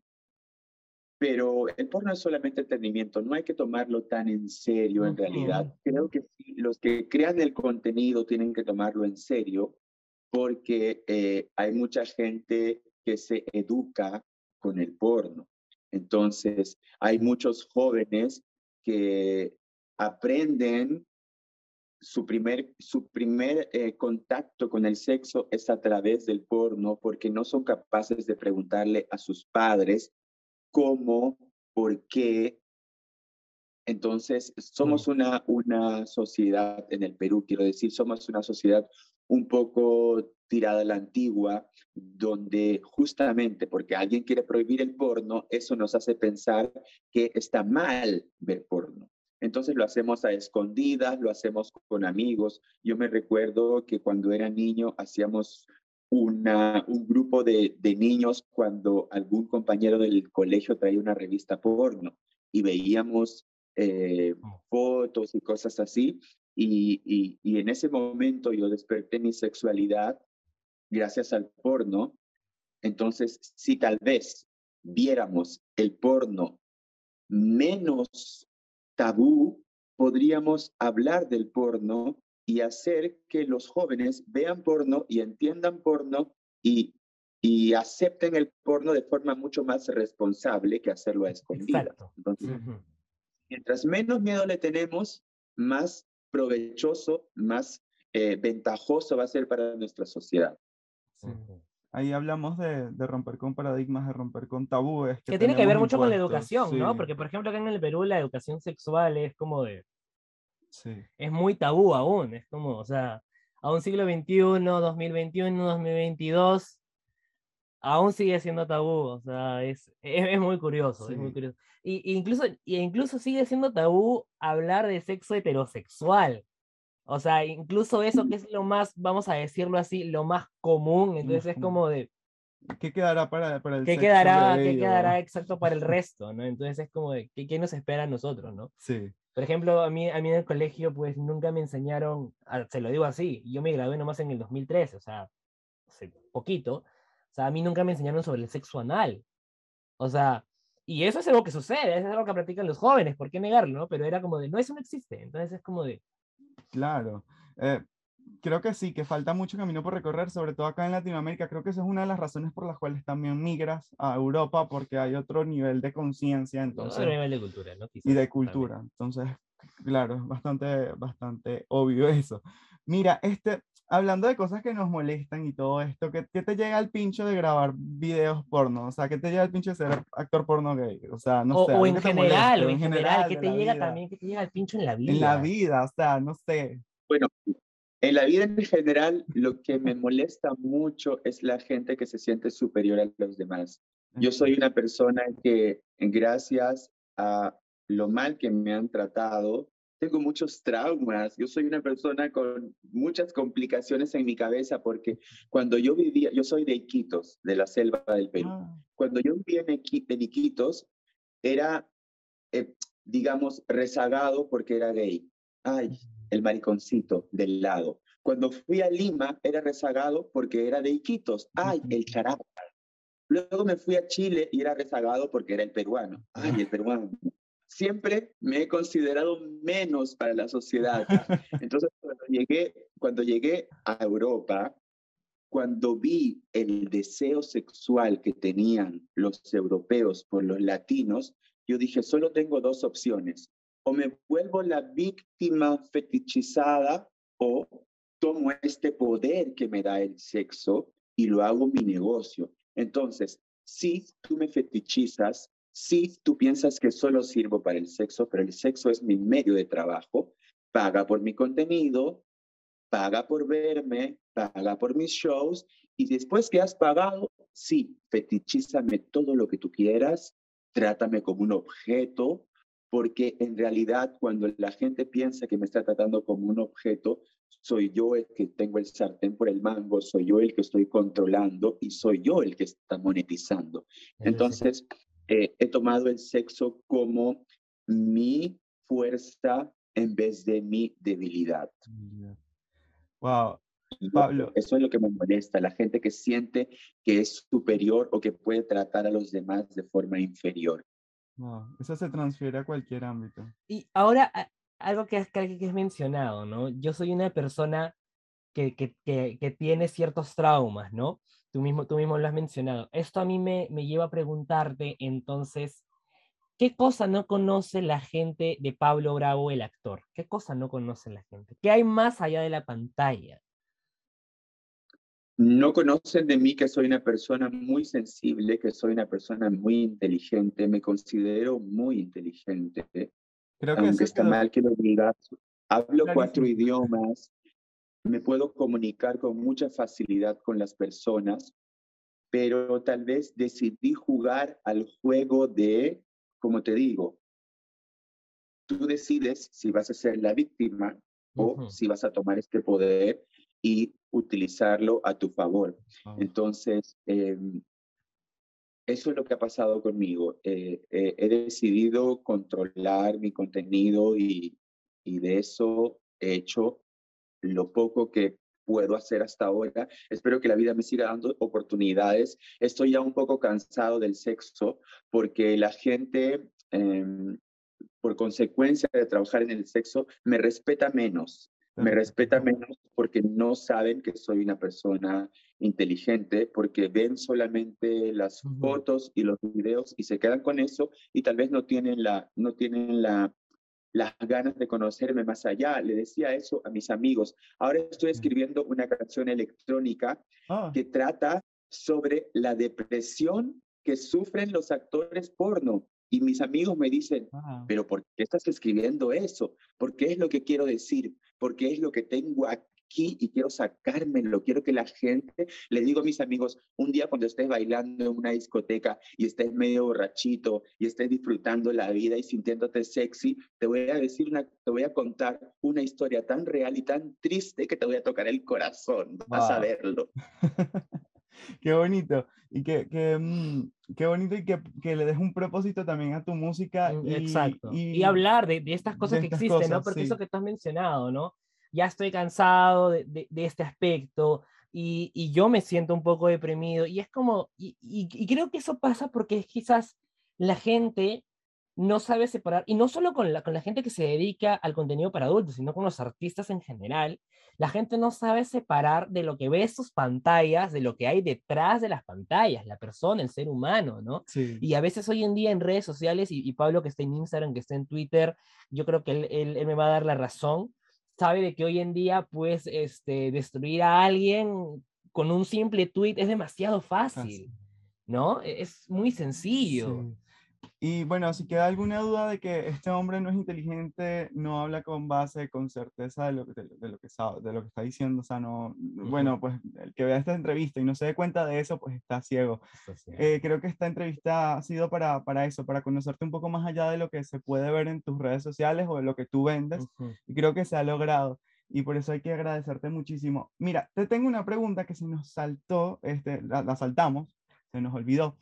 Pero el porno es solamente entretenimiento, no hay que tomarlo tan en serio en realidad. Creo que los que crean el contenido tienen que tomarlo en serio porque eh, hay mucha gente que se educa con el porno. Entonces, hay muchos jóvenes que aprenden su primer, su primer eh, contacto con el sexo es a través del porno porque no son capaces de preguntarle a sus padres cómo, por qué. Entonces, somos una, una sociedad en el Perú, quiero decir, somos una sociedad un poco tirada a la antigua, donde justamente porque alguien quiere prohibir el porno, eso nos hace pensar que está mal ver porno. Entonces lo hacemos a escondidas, lo hacemos con amigos. Yo me recuerdo que cuando era niño hacíamos una, un grupo de, de, niños cuando algún compañero del colegio traía una revista porno y veíamos eh, oh. fotos y cosas así. Y, y, y, en ese momento yo desperté mi sexualidad gracias al porno. Entonces, si tal vez viéramos el porno menos tabú, podríamos hablar del porno y hacer que los jóvenes vean porno y entiendan porno y, y acepten el porno de forma mucho más responsable que hacerlo a escondidas. Entonces, mientras menos miedo le tenemos, más provechoso, más eh, ventajoso va a ser para nuestra sociedad. Ahí hablamos de, de, romper con paradigmas, de romper con tabúes. Que, tiene que ver mucho con la educación, ¿no? Porque, por ejemplo, acá en el Perú la educación sexual es como de es muy tabú aún, es como, o sea, a un siglo XXI, 2021, 2022, aún sigue siendo tabú, o sea, es, es, muy curioso, es muy curioso. Y, incluso, y incluso sigue siendo tabú hablar de sexo heterosexual. O sea, incluso eso que [laughs] es lo más, vamos a decirlo así, lo más común, entonces es como de, ¿qué quedará para, para el ¿Qué quedará, ¿Qué quedará [laughs] exacto para el resto, no? Entonces es como, ¿qué, ¿qué, nos espera a nosotros, no? Sí. Por ejemplo, a mí, a mí en el colegio, pues nunca me enseñaron, se lo digo así, yo me gradué nomás en el 2013, o sea, hace poquito, o sea, a mí nunca me enseñaron sobre el sexo anal. O sea, y eso es algo que sucede, es algo que practican los jóvenes, ¿por qué negarlo? No? Pero era como de, no, eso no existe, entonces es como de... Claro. Eh, creo que sí, que falta mucho camino por recorrer, sobre todo acá en Latinoamérica. Creo que esa es una de las razones por las cuales también migras a Europa, porque hay otro nivel de conciencia, entonces. Otro nivel de cultura, ¿no? y de cultura. Entonces, claro, es bastante, bastante obvio eso. Mira, este, hablando de cosas que nos molestan y todo esto, ¿qué, ¿qué, te llega al pincho de grabar videos porno? O sea, ¿qué te llega al pincho de ser actor porno gay? O sea, no sé. O en general, o en general, ¿qué te llega también? ¿Qué te llega al pincho en la vida? En la vida, o sea, no sé. Bueno, en la vida en general, lo que me molesta mucho es la gente que se siente superior a los demás. Yo soy una persona que, gracias a lo mal que me han tratado, tengo muchos traumas. Yo soy una persona con muchas complicaciones en mi cabeza porque cuando yo vivía, yo soy de Iquitos, de la selva del Perú. Ah. Cuando yo vivía en, Iquitos, era, eh, digamos, rezagado porque era gay. Ay, el mariconcito del lado. Cuando fui a Lima era rezagado porque era de Iquitos. ¡Ay, el charapa! Luego me fui a Chile y era rezagado porque era el peruano. ¡Ay, el peruano! Siempre me he considerado menos para la sociedad. [laughs] Entonces, cuando llegué, cuando llegué a Europa, cuando vi el deseo sexual que tenían los europeos por los latinos, yo dije, solo tengo dos opciones o me vuelvo la víctima fetichizada o tomo este poder que me da el sexo y lo hago mi negocio. Entonces, si tú me fetichizas, si tú piensas que solo sirvo para el sexo, pero el sexo es mi medio de trabajo, paga por mi contenido, paga por verme, paga por mis shows y después que has pagado, sí, fetichízame todo lo que tú quieras, trátame como un objeto, porque en realidad cuando la gente piensa que me está tratando como un objeto, soy yo el que tengo el sartén por el mango, soy yo el que estoy controlando y soy yo el que está monetizando. Entonces, eh, he tomado el sexo como mi fuerza en vez de mi debilidad. Wow. Pablo. Eso es lo que me molesta, la gente que siente que es superior o que puede tratar a los demás de forma inferior eso se transfiere a cualquier ámbito. Y ahora, algo que has, que has mencionado, ¿no? Yo soy una persona que, que, que, tiene ciertos traumas, ¿no? Tú mismo, tú mismo lo has mencionado. Esto a mí me, me lleva a preguntarte, entonces, ¿qué cosa no conoce la gente de Pablo Bravo, el actor? ¿Qué cosa no conoce la gente? ¿Qué hay más allá de la pantalla? No conocen de mí que soy una persona muy sensible, que soy una persona muy inteligente, me considero muy inteligente. Creo que aunque está mal que lo digas, hablo cuatro idiomas, me puedo comunicar con mucha facilidad con las personas, pero tal vez decidí jugar al juego de, como te digo, tú decides si vas a ser la víctima o si vas a tomar este poder y utilizarlo a tu favor. Entonces, em, eso es lo que ha pasado conmigo. Eh, eh, he decidido controlar mi contenido y, y de eso he hecho lo poco que puedo hacer hasta ahora. Espero que la vida me siga dando oportunidades. Estoy ya un poco cansado del sexo porque la gente, em, por consecuencia de trabajar en el sexo, me respeta menos me respeta menos porque no saben que soy una persona inteligente, porque ven solamente las fotos y los videos y se quedan con eso y tal vez no tienen, la, no tienen la, las ganas de conocerme más allá. Le decía eso a mis amigos. Ahora estoy escribiendo una canción electrónica ah. que trata sobre la depresión que sufren los actores porno. Y mis amigos me dicen, ah. pero ¿por qué estás escribiendo eso? ¿Por qué es lo que quiero decir? porque es lo que tengo aquí y quiero sacármelo, quiero que la gente, les digo a mis amigos, un día cuando estés bailando en una discoteca y estés medio borrachito y estés disfrutando la vida y sintiéndote sexy, te voy a decir una, te voy a contar una historia tan real y tan triste que te voy a tocar el corazón, vas a verlo. [laughs] [laughs] qué bonito. Y que, que mm, qué bonito y que, que, le des un propósito también a tu música. Mm, y, Exacto. Y, hablar de, de, estas cosas que existen, ¿no? Porque eso que tú has mencionado, ¿no? Ya estoy cansado de, de, este aspecto y, y, yo me siento un poco deprimido. Y es como, y, y creo que eso pasa porque quizás la gente no sabe separar, y no solo con la, con la gente que se dedica al contenido para adultos, sino con los artistas en general, la gente no sabe separar de lo que ve sus pantallas, de lo que hay detrás de las pantallas, la persona, el ser humano, ¿no? Y a veces hoy en día en redes sociales, y, Pablo que está en Instagram, que está en Twitter, yo creo que él, él, me va a dar la razón, sabe de que hoy en día, pues, este, destruir a alguien con un simple tweet es demasiado fácil, ¿no? E, es muy sencillo. Y bueno, si queda alguna duda de que este hombre no es inteligente, no habla con base, con certeza de lo que, de, lo que sabe, de lo que está diciendo, o sea, no, bueno, pues el que vea esta entrevista y no se dé cuenta de eso, pues está ciego. Eh, creo que esta entrevista ha sido para, para eso, para conocerte un poco más allá de lo que se puede ver en tus redes sociales o de lo que tú vendes, y creo que se ha logrado. Y por eso hay que agradecerte muchísimo. Mira, te tengo una pregunta que se nos saltó, este, la, la saltamos, se nos olvidó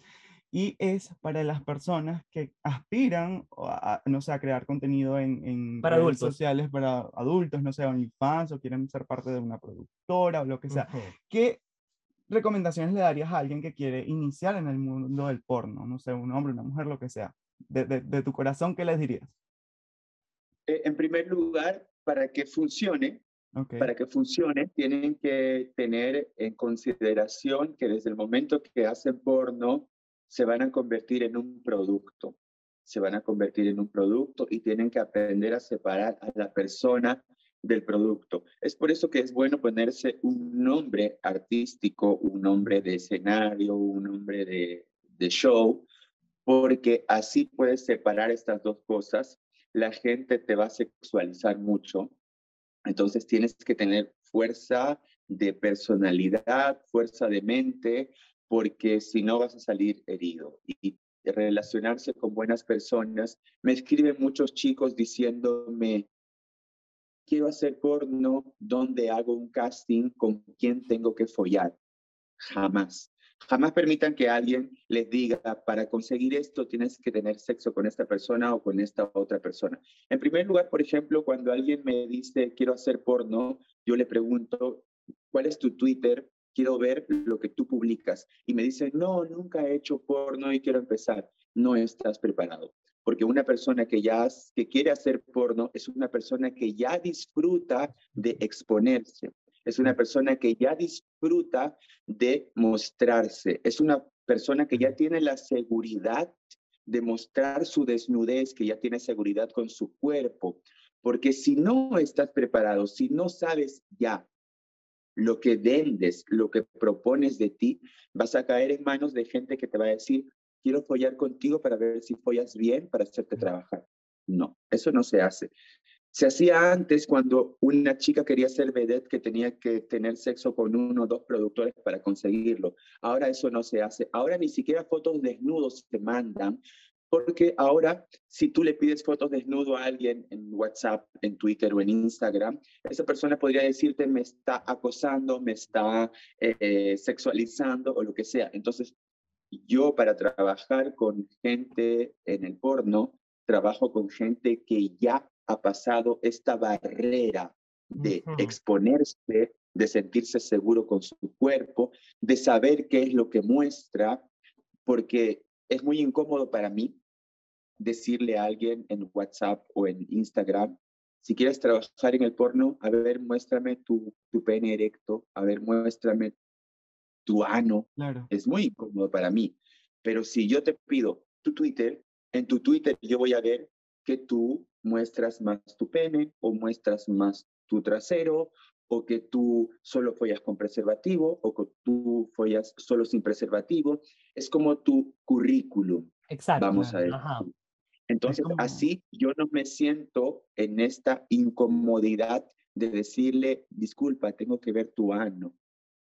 y es para las personas que aspiran a, no sé, a crear contenido en, en redes sociales para adultos, no sé, fans o quieren ser parte de una productora o lo que sea. ¿Qué recomendaciones le darías a alguien que quiere iniciar en el mundo del porno? No sé, un hombre, una mujer, lo que sea. De, de, tu corazón, ¿qué les dirías? Eh, en primer lugar, para que funcione, Para que funcione, tienen que tener en consideración que desde el momento que hacen porno, se van a convertir en un producto, se van a convertir en un producto y tienen que aprender a separar a la persona del producto. Es por eso que es bueno ponerse un nombre artístico, un nombre de escenario, un nombre de, show, porque así puedes separar estas dos cosas. La gente te va a sexualizar mucho, entonces tienes que tener fuerza de personalidad, fuerza de mente, porque si no vas a salir herido. Y relacionarse con buenas personas. Me escriben muchos chicos diciéndome, quiero hacer porno, ¿dónde hago un casting? ¿Con quién tengo que follar? Jamás. Jamás permitan que alguien les diga, para conseguir esto tienes que tener sexo con esta persona o con esta otra persona. En primer lugar, por ejemplo, cuando alguien me dice, quiero hacer porno, yo le pregunto, ¿cuál es tu Twitter? Quiero ver lo que tú publicas. Y me dicen, no, nunca he hecho porno y quiero empezar. No estás preparado. Porque una persona que ya que quiere hacer porno es una persona que ya disfruta de exponerse. Es una persona que ya disfruta de mostrarse. Es una persona que ya tiene la seguridad de mostrar su desnudez, que ya tiene seguridad con su cuerpo. Porque si no estás preparado, si no sabes ya lo que vendes, lo que propones de ti, vas a caer en manos de gente que te va a decir, quiero follar contigo para ver si follas bien, para hacerte trabajar. No, eso no se hace. Se hacía antes cuando una chica quería ser vedette que tenía que tener sexo con uno o dos productores para conseguirlo. Ahora eso no se hace. Ahora ni siquiera fotos desnudos se mandan porque ahora, si tú le pides fotos desnudo a alguien en WhatsApp, en Twitter o en Instagram, esa persona podría decirte me está acosando, me está eh, sexualizando o lo que sea. Entonces, yo para trabajar con gente en el porno, trabajo con gente que ya ha pasado esta barrera de exponerse, de sentirse seguro con su cuerpo, de saber qué es lo que muestra, porque es muy incómodo para mí decirle a alguien en WhatsApp o en Instagram, si quieres trabajar en el porno, a ver, muéstrame tu, tu pene erecto, a ver, muéstrame tu ano. Claro. Es muy incómodo para mí. Pero si yo te pido tu Twitter, en tu Twitter yo voy a ver que tú muestras más tu pene o muestras más tu trasero o que tú solo follas con preservativo o que tú follas solo sin preservativo. Es como tu currículum. Exacto. Vamos a decir. Entonces, así yo no me siento en esta incomodidad de decirle, disculpa, tengo que ver tu ano.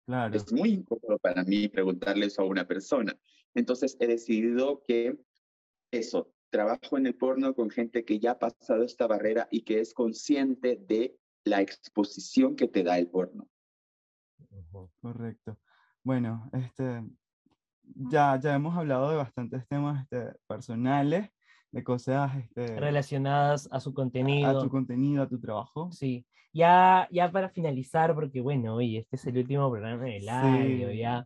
Claro. Es muy incómodo para mí preguntarle eso a una persona. Entonces, he decidido que eso, trabajo en el porno con gente que ya ha pasado esta barrera y que es consciente de la exposición que te da el porno. Correcto. bueno, este, ya, ya hemos hablado de bastantes temas este, personales, de cosas este, relacionadas a su contenido. A tu contenido, a tu trabajo. Sí. Ya, ya para finalizar, porque bueno, oye, este es el último programa del año, ya.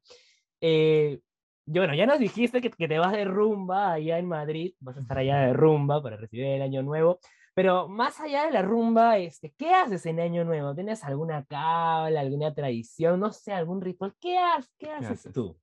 Eh, yo, bueno, ya nos dijiste que, que, te vas de rumba allá en Madrid, vas a estar allá de rumba para recibir el año nuevo, pero más allá de la rumba, este, ¿qué haces en año nuevo? ¿Tienes alguna cabla, alguna tradición, no sé, algún ritual? ¿Qué, haces, qué haces tú?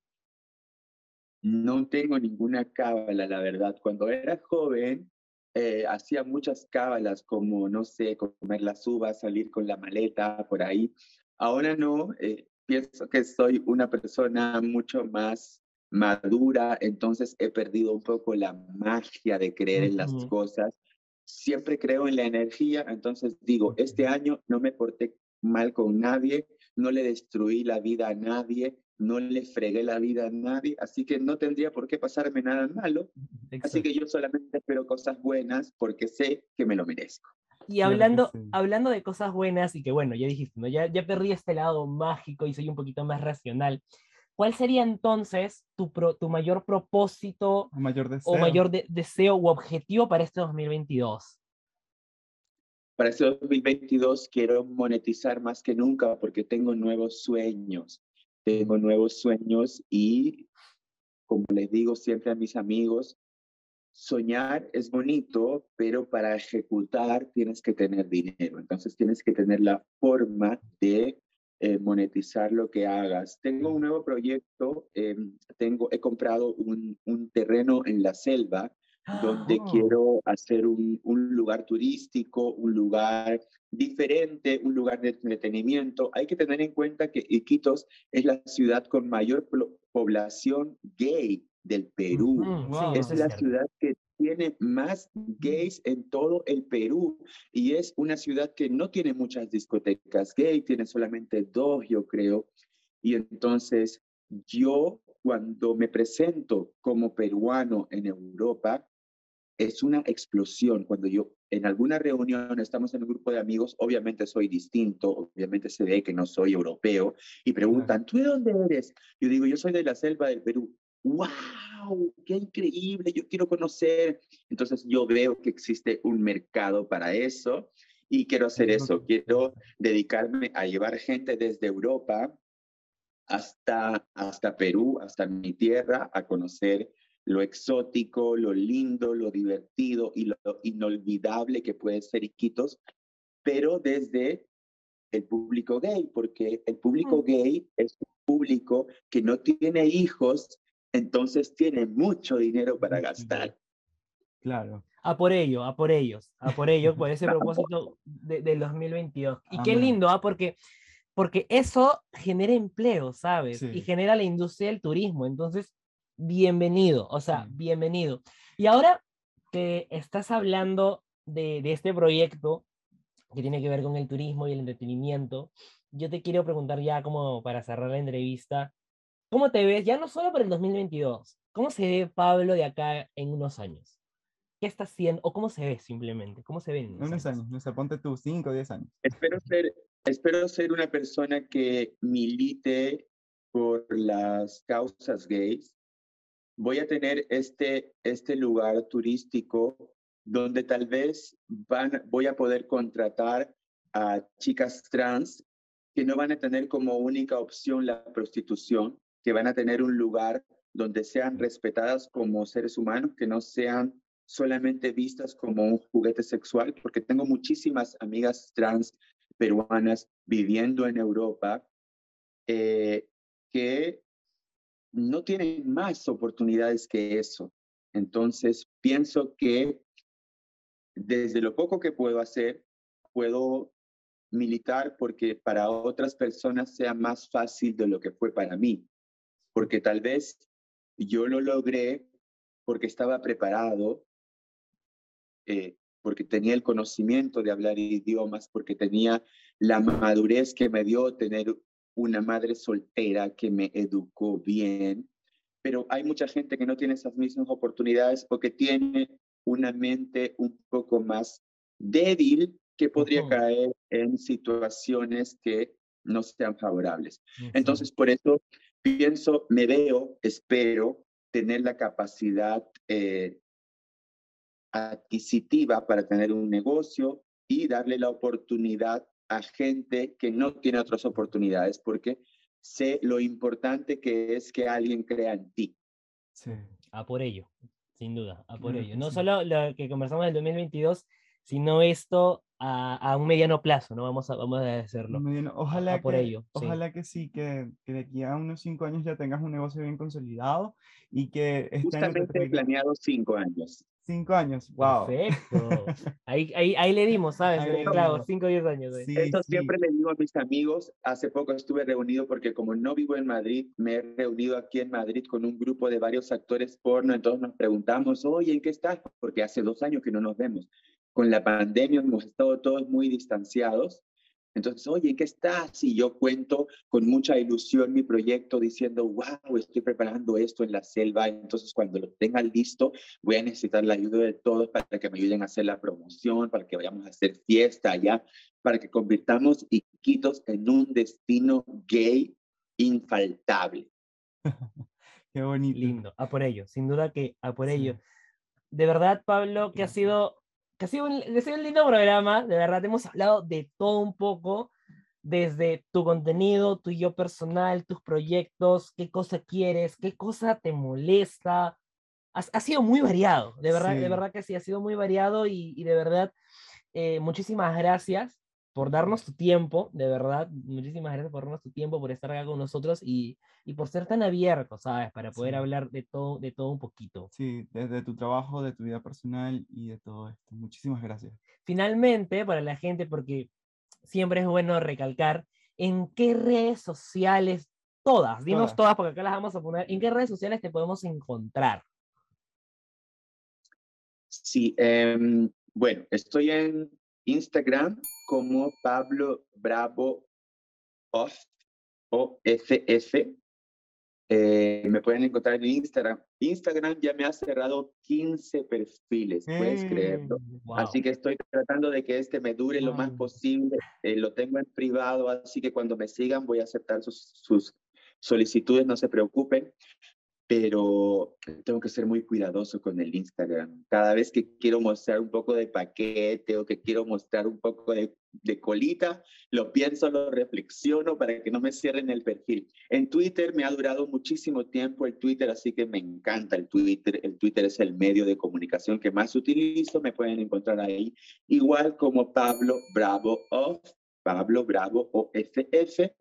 No tengo ninguna cábala, la verdad. Cuando era joven, eh, hacía muchas cábalas, como, no sé, comer las uvas, salir con la maleta por ahí. Ahora no, eh, pienso que soy una persona mucho más madura, entonces he perdido un poco la magia de creer en las cosas. Siempre creo en la energía, entonces digo, este año no me porté mal con nadie, no le destruí la vida a nadie, no le fregué la vida a nadie, así que no tendría por qué pasarme nada malo. Así que yo solamente espero cosas buenas porque sé que me lo merezco. Y hablando, hablando de cosas buenas, y que bueno, ya dijiste, ¿no? ya, ya perdí este lado mágico y soy un poquito más racional. ¿Cuál sería entonces tu, tu mayor propósito o mayor deseo, o mayor deseo u objetivo para este 2022? Para este 2022 quiero monetizar más que nunca porque tengo nuevos sueños tengo nuevos sueños y, como les digo siempre a mis amigos, soñar es bonito, pero para ejecutar tienes que tener dinero. Entonces tienes que tener la forma de eh, monetizar lo que hagas. Tengo un nuevo proyecto, em, tengo, he comprado un, un, terreno en la selva donde ah. quiero hacer un, un, lugar turístico, un lugar diferente, un lugar de entretenimiento. Hay que tener en cuenta que Iquitos es la ciudad con mayor población gay del Perú. es la ciudad que tiene más gays en todo el Perú y es una ciudad que no tiene muchas discotecas gay, tiene solamente dos, yo creo. Y entonces yo cuando me presento como peruano en Europa, es una explosión. Cuando yo en alguna reunión estamos en un grupo de amigos, obviamente soy distinto, obviamente se ve que no soy europeo, y preguntan, ¿tú de dónde eres? Yo digo, yo soy de la selva del Perú. ¡Wow! ¡Qué increíble! Yo quiero conocer. Entonces yo veo que existe un mercado para eso y quiero hacer eso. Quiero dedicarme a llevar gente desde Europa hasta, hasta Perú, hasta mi tierra, a conocer lo exótico, lo lindo, lo divertido y lo inolvidable que puede ser Iquitos, pero desde el público gay, porque el público gay es un público que no tiene hijos, entonces tiene mucho dinero para gastar. Claro. A por ello, a por ellos, a por ello, por ese [laughs] propósito de, del 2022. Y qué lindo, ¿ah? Porque, porque eso genera empleo, ¿sabes? Y genera la industria del turismo. Entonces, bienvenido, o sea, bienvenido. Y ahora que estás hablando de, este proyecto que tiene que ver con el turismo y el entretenimiento, yo te quiero preguntar ya como para cerrar la entrevista, ¿cómo te ves ya no solo para el 2022? ¿Cómo se ve Pablo de acá en unos años? ¿Qué está haciendo? ¿O cómo se ve simplemente? ¿Cómo se ve en unos, años? No sé, ponte tú 5 o 10 años. Espero ser, espero ser una persona que milite por las causas gays, voy a tener este, este lugar turístico donde tal vez van, voy a poder contratar a chicas trans que no van a tener como única opción la prostitución, que van a tener un lugar donde sean respetadas como seres humanos, que no sean solamente vistas como un juguete sexual, porque tengo muchísimas amigas trans peruanas viviendo en Europa eh, que no tienen más oportunidades que eso. Entonces, pienso que desde lo poco que puedo hacer, puedo militar porque para otras personas sea más fácil de lo que fue para mí. Porque tal vez yo lo logré porque estaba preparado, eh, porque tenía el conocimiento de hablar idiomas, porque tenía la madurez que me dio tener una madre soltera que me educó bien, pero hay mucha gente que no tiene esas mismas oportunidades porque tiene una mente un poco más débil que podría caer en situaciones que no sean favorables. Entonces, por eso pienso, me veo, espero tener la capacidad eh, adquisitiva para tener un negocio y darle la oportunidad a gente que no tiene otras oportunidades, porque sé lo importante que es que alguien crea en ti. Sí. A por ello, sin duda, a por ello. No solo lo que conversamos del 2022, sino esto a, un mediano plazo, ¿no? Vamos a, vamos a hacerlo. ojalá, por que, ello, ojalá que sí, que, que, de aquí a unos cinco años ya tengas un negocio bien consolidado y que... Este Justamente he planeado cinco años. Cinco años, wow. Perfecto. [laughs] Ahí, ahí, ahí le dimos, ¿sabes? Claro, cinco o diez años. Sí, Esto siempre le digo a mis amigos. Hace poco estuve reunido porque como no vivo en Madrid, me he reunido aquí en Madrid con un grupo de varios actores porno. Entonces nos preguntamos, oye, ¿en qué estás? Porque hace dos años que no nos vemos. Con la pandemia hemos estado todos muy distanciados entonces, oye, ¿qué estás? Y yo cuento con mucha ilusión mi proyecto diciendo, wow, estoy preparando esto en la selva. Entonces, cuando lo tenga listo, voy a necesitar la ayuda de todos para que me ayuden a hacer la promoción, para que vayamos a hacer fiesta allá, para que convirtamos Iquitos en un destino gay infaltable. [laughs] Qué bonito. Lindo, a por ello, sin duda que a por ello. De verdad, Pablo, que ha sido ha sido un, un lindo programa, de verdad, hemos hablado de todo un poco, desde tu contenido, tu yo personal, tus proyectos, qué cosa quieres, qué cosa te molesta. Ha, sido muy variado, de verdad, de verdad que sí, ha sido muy variado y, y de verdad, eh, muchísimas gracias por darnos tu tiempo, de verdad, muchísimas gracias por darnos tu tiempo, por estar acá con nosotros y, y por ser tan abierto, ¿sabes? Para poder hablar de todo, de todo un poquito. Sí, desde tu trabajo, de tu vida personal y de todo esto. Muchísimas gracias. Finalmente, para la gente, porque siempre es bueno recalcar, ¿en qué redes sociales, todas, dinos todas, porque acá las vamos a poner, ¿en qué redes sociales te podemos encontrar? Sí, em, bueno, estoy en Instagram como Pablo Bravo Off o FF. Eh, me pueden encontrar en Instagram. Instagram ya me ha cerrado 15 perfiles, puedes creerlo. Mm, así que estoy tratando de que este me dure lo más posible. Eh, lo tengo en privado, así que cuando me sigan voy a aceptar sus, sus solicitudes, no se preocupen pero tengo que ser muy cuidadoso con el Instagram. Cada vez que quiero mostrar un poco de paquete o que quiero mostrar un poco de, colita, lo pienso, lo reflexiono para que no me cierren el perfil. En Twitter me ha durado muchísimo tiempo el Twitter, así que me encanta el Twitter. El Twitter es el medio de comunicación que más utilizo, me pueden encontrar ahí. Igual como Pablo Bravo of, Pablo Bravo OFF,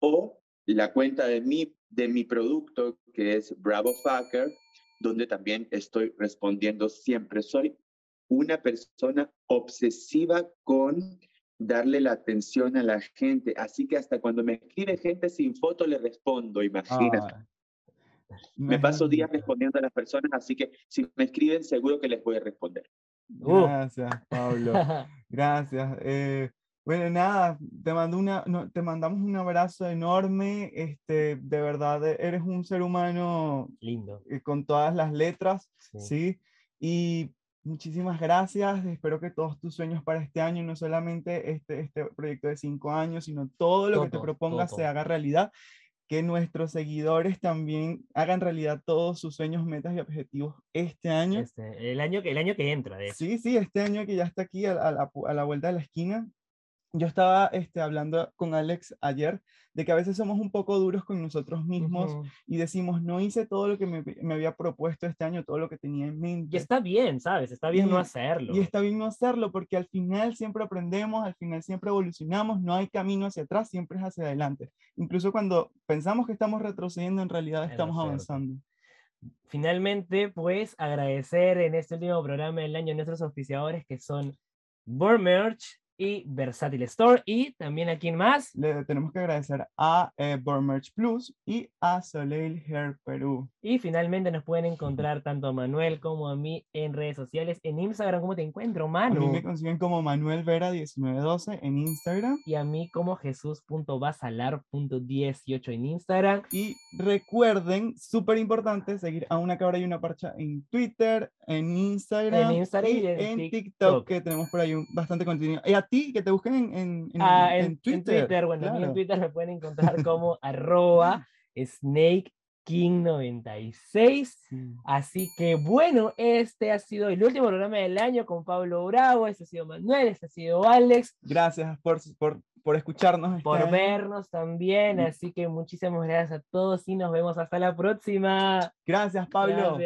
o la cuenta de mi, de mi producto que es Bravo Fucker, donde también estoy respondiendo siempre. Soy una persona obsesiva con darle la atención a la gente, así que hasta cuando me escribe gente sin foto le respondo, imagínate. Ah, me paso días respondiendo a las personas, así que si me escriben seguro que les voy a responder. Gracias, Pablo. [laughs] Gracias. Eh, bueno, nada, te, mando una, te mandamos un abrazo enorme. Este, de verdad, e, eres un ser humano lindo. Eh, con todas las letras, sí. Y muchísimas gracias. Espero que todos tus sueños para este año, no solamente este, este proyecto de cinco años, sino todo lo que te propongas se haga realidad. Que nuestros seguidores también hagan realidad todos sus sueños, metas y objetivos este año. Este, el, año que, el año que entra, de Sí, sí, este año que ya está aquí a, a la vuelta de la esquina yo estaba este, hablando con Alex ayer de que a veces somos un poco duros con nosotros mismos y decimos, no hice todo lo que me, me, había propuesto este año, todo lo que tenía en mente. Y está bien, ¿sabes? Está bien no hacerlo. Y está bien no hacerlo porque al final siempre aprendemos, al final siempre evolucionamos, no hay camino hacia atrás, siempre es hacia adelante. Incluso cuando pensamos que estamos retrocediendo, en realidad estamos avanzando. Finalmente, pues agradecer en este último programa del año a nuestros oficiadores que son Born Merch, y Versátil Store. Y también a quién más. Le tenemos que agradecer a eh, Merch Plus y a Soleil Hair Perú. Y finalmente nos pueden encontrar tanto a Manuel como a mí en redes sociales. En Instagram, ¿cómo te encuentro, Manu? A mí me consiguen como Manuel Vera 1912 en Instagram. Y a mí como jesús.basalar.18 en Instagram. Y recuerden, súper importante, seguir a una cabra y una parcha en Twitter, en Instagram, en Instagram y, en, TikTok, que tenemos por ahí bastante contenido. Y a ti, que te busquen en, en, ah, Twitter. bueno, en Twitter me pueden encontrar [laughs] como arroba Snake King 96. Así que bueno, este ha sido el último programa del año con Pablo Bravo, este ha sido Manuel, este ha sido Alex. Gracias por, por, por escucharnos. Este por vernos también, así que muchísimas gracias a todos y nos vemos hasta la próxima. Gracias, Pablo.